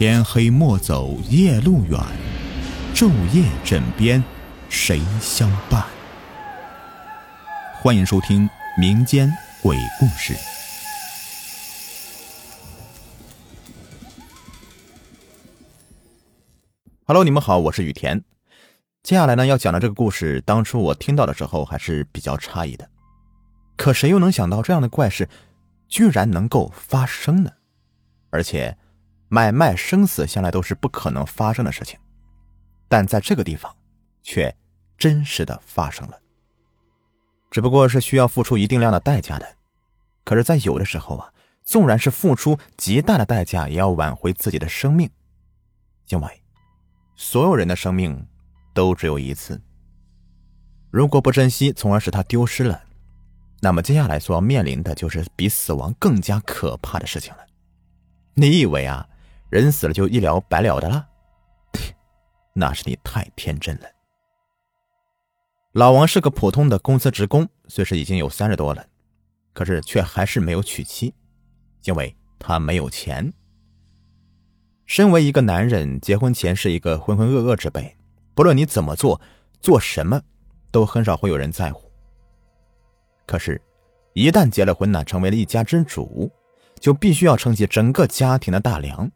天黑莫走夜路远，昼夜枕边谁相伴？欢迎收听民间鬼故事。Hello，你们好，我是雨田。接下来呢，要讲的这个故事，当初我听到的时候还是比较诧异的。可谁又能想到这样的怪事，居然能够发生呢？而且。买卖生死向来都是不可能发生的事情，但在这个地方，却真实的发生了。只不过是需要付出一定量的代价的。可是，在有的时候啊，纵然是付出极大的代价，也要挽回自己的生命，因为所有人的生命都只有一次。如果不珍惜，从而使它丢失了，那么接下来所要面临的就是比死亡更加可怕的事情了。你以为啊？人死了就一了百了的了，那是你太天真了。老王是个普通的公司职工，虽是已经有三十多了，可是却还是没有娶妻，因为他没有钱。身为一个男人，结婚前是一个浑浑噩噩之辈，不论你怎么做，做什么，都很少会有人在乎。可是，一旦结了婚呢，成为了一家之主，就必须要撑起整个家庭的大梁。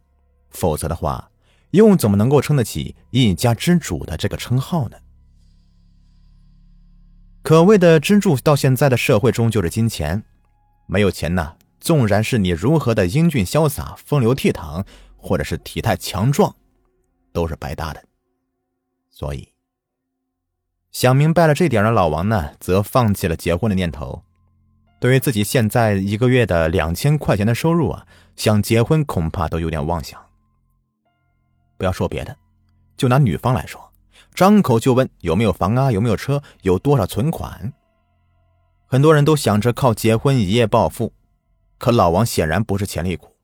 否则的话，又怎么能够撑得起一家之主的这个称号呢？可谓的支柱，到现在的社会中就是金钱。没有钱呢，纵然是你如何的英俊潇洒、风流倜傥，或者是体态强壮，都是白搭的。所以，想明白了这点的老王呢，则放弃了结婚的念头。对于自己现在一个月的两千块钱的收入啊，想结婚恐怕都有点妄想。不要说别的，就拿女方来说，张口就问有没有房啊，有没有车，有多少存款。很多人都想着靠结婚一夜暴富，可老王显然不是潜力股，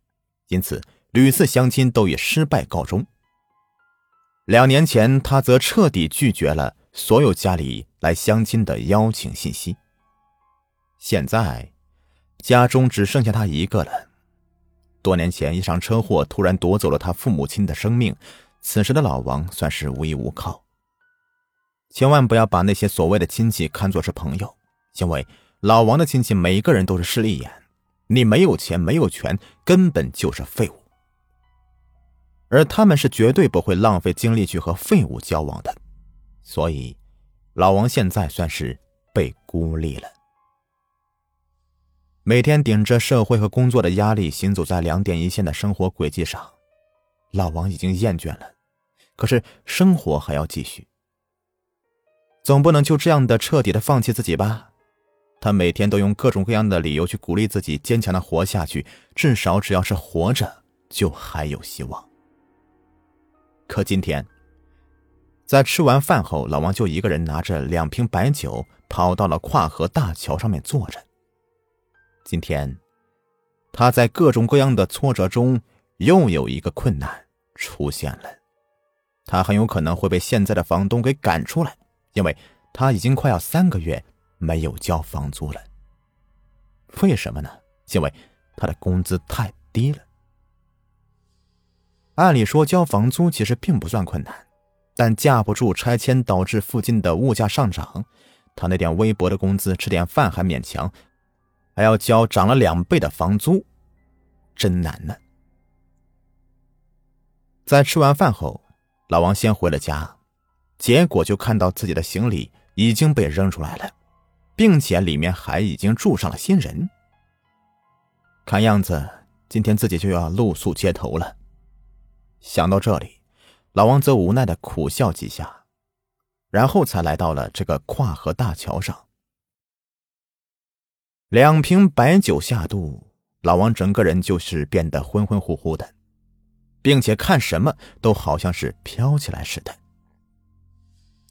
因此屡次相亲都以失败告终。两年前，他则彻底拒绝了所有家里来相亲的邀请信息。现在，家中只剩下他一个了。多年前，一场车祸突然夺走了他父母亲的生命。此时的老王算是无依无靠。千万不要把那些所谓的亲戚看作是朋友，因为老王的亲戚每一个人都是势利眼。你没有钱，没有权，根本就是废物。而他们是绝对不会浪费精力去和废物交往的。所以，老王现在算是被孤立了。每天顶着社会和工作的压力，行走在两点一线的生活轨迹上，老王已经厌倦了。可是生活还要继续，总不能就这样的彻底的放弃自己吧？他每天都用各种各样的理由去鼓励自己坚强的活下去，至少只要是活着，就还有希望。可今天，在吃完饭后，老王就一个人拿着两瓶白酒，跑到了跨河大桥上面坐着。今天，他在各种各样的挫折中，又有一个困难出现了。他很有可能会被现在的房东给赶出来，因为他已经快要三个月没有交房租了。为什么呢？因为他的工资太低了。按理说，交房租其实并不算困难，但架不住拆迁导致附近的物价上涨，他那点微薄的工资，吃点饭还勉强。还要交涨了两倍的房租，真难呢。在吃完饭后，老王先回了家，结果就看到自己的行李已经被扔出来了，并且里面还已经住上了新人。看样子今天自己就要露宿街头了。想到这里，老王则无奈的苦笑几下，然后才来到了这个跨河大桥上。两瓶白酒下肚，老王整个人就是变得昏昏乎乎的，并且看什么都好像是飘起来似的。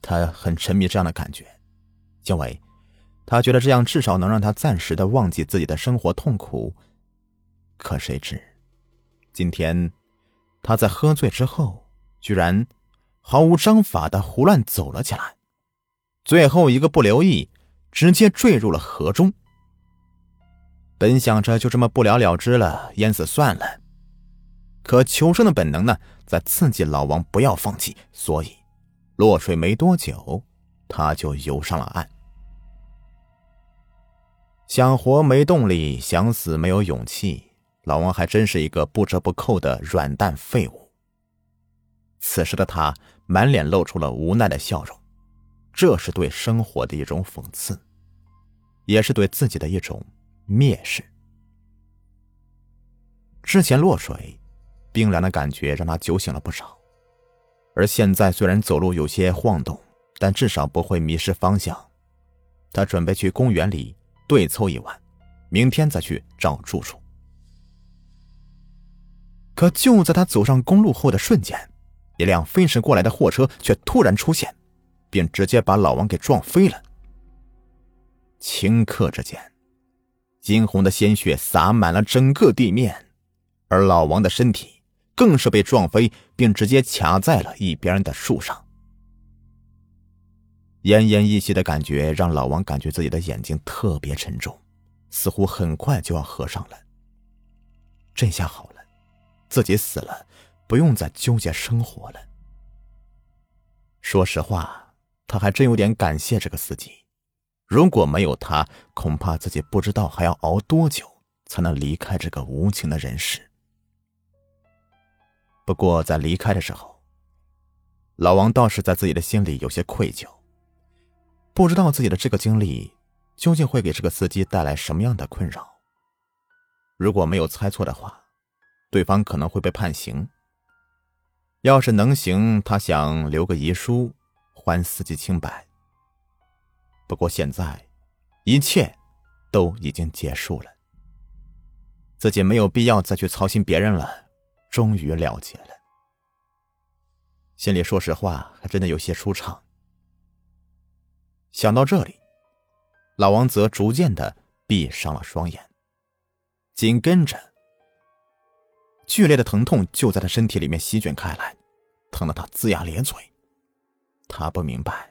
他很沉迷这样的感觉，因为他觉得这样至少能让他暂时的忘记自己的生活痛苦。可谁知，今天他在喝醉之后，居然毫无章法的胡乱走了起来，最后一个不留意，直接坠入了河中。本想着就这么不了了之了，淹死算了，可求生的本能呢，在刺激老王不要放弃，所以落水没多久，他就游上了岸。想活没动力，想死没有勇气，老王还真是一个不折不扣的软蛋废物。此时的他满脸露出了无奈的笑容，这是对生活的一种讽刺，也是对自己的一种蔑视。之前落水，冰凉的感觉让他酒醒了不少，而现在虽然走路有些晃动，但至少不会迷失方向。他准备去公园里。对凑一晚，明天再去找住处。可就在他走上公路后的瞬间，一辆飞驰过来的货车却突然出现，并直接把老王给撞飞了。顷刻之间，殷红的鲜血洒满了整个地面，而老王的身体更是被撞飞，并直接卡在了一边的树上。奄奄一息的感觉让老王感觉自己的眼睛特别沉重，似乎很快就要合上了。这下好了，自己死了，不用再纠结生活了。说实话，他还真有点感谢这个司机，如果没有他，恐怕自己不知道还要熬多久才能离开这个无情的人世。不过在离开的时候，老王倒是在自己的心里有些愧疚。不知道自己的这个经历究竟会给这个司机带来什么样的困扰。如果没有猜错的话，对方可能会被判刑。要是能行，他想留个遗书，还司机清白。不过现在，一切都已经结束了，自己没有必要再去操心别人了，终于了结了。心里说实话，还真的有些舒畅。想到这里，老王则逐渐的闭上了双眼。紧跟着，剧烈的疼痛就在他身体里面席卷开来，疼得他龇牙咧嘴。他不明白，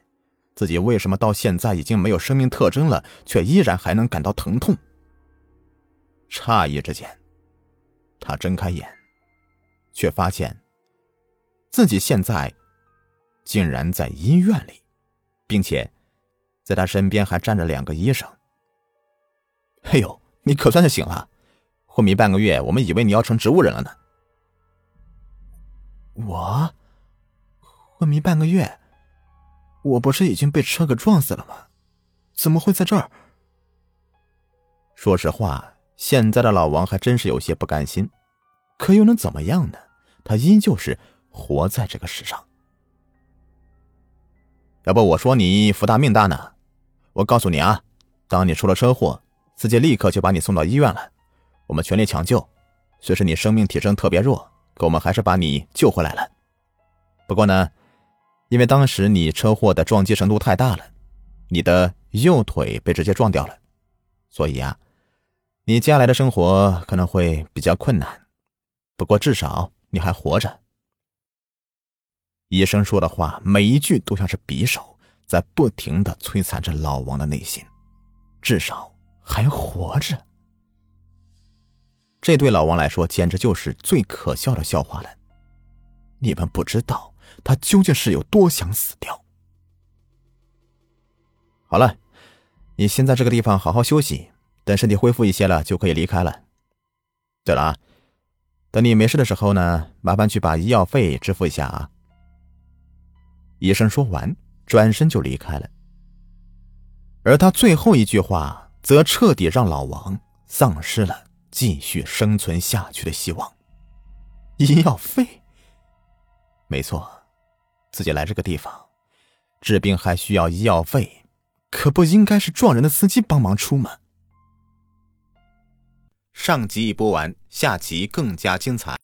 自己为什么到现在已经没有生命特征了，却依然还能感到疼痛。诧异之间，他睁开眼，却发现自己现在竟然在医院里，并且。在他身边还站着两个医生。哎呦，你可算是醒了！昏迷半个月，我们以为你要成植物人了呢。我昏迷半个月，我不是已经被车给撞死了吗？怎么会在这儿？说实话，现在的老王还真是有些不甘心，可又能怎么样呢？他依旧是活在这个世上。要不我说你福大命大呢？我告诉你啊，当你出了车祸，司机立刻就把你送到医院了，我们全力抢救。虽是你生命体征特别弱，可我们还是把你救回来了。不过呢，因为当时你车祸的撞击程度太大了，你的右腿被直接撞掉了，所以啊，你接下来的生活可能会比较困难。不过至少你还活着。医生说的话每一句都像是匕首。在不停的摧残着老王的内心，至少还活着。这对老王来说简直就是最可笑的笑话了。你们不知道他究竟是有多想死掉。好了，你先在这个地方好好休息，等身体恢复一些了就可以离开了。对了啊，等你没事的时候呢，麻烦去把医药费支付一下啊。医生说完。转身就离开了，而他最后一句话则彻底让老王丧失了继续生存下去的希望。医药费？没错，自己来这个地方治病还需要医药费，可不应该是撞人的司机帮忙出吗？上集已播完，下集更加精彩。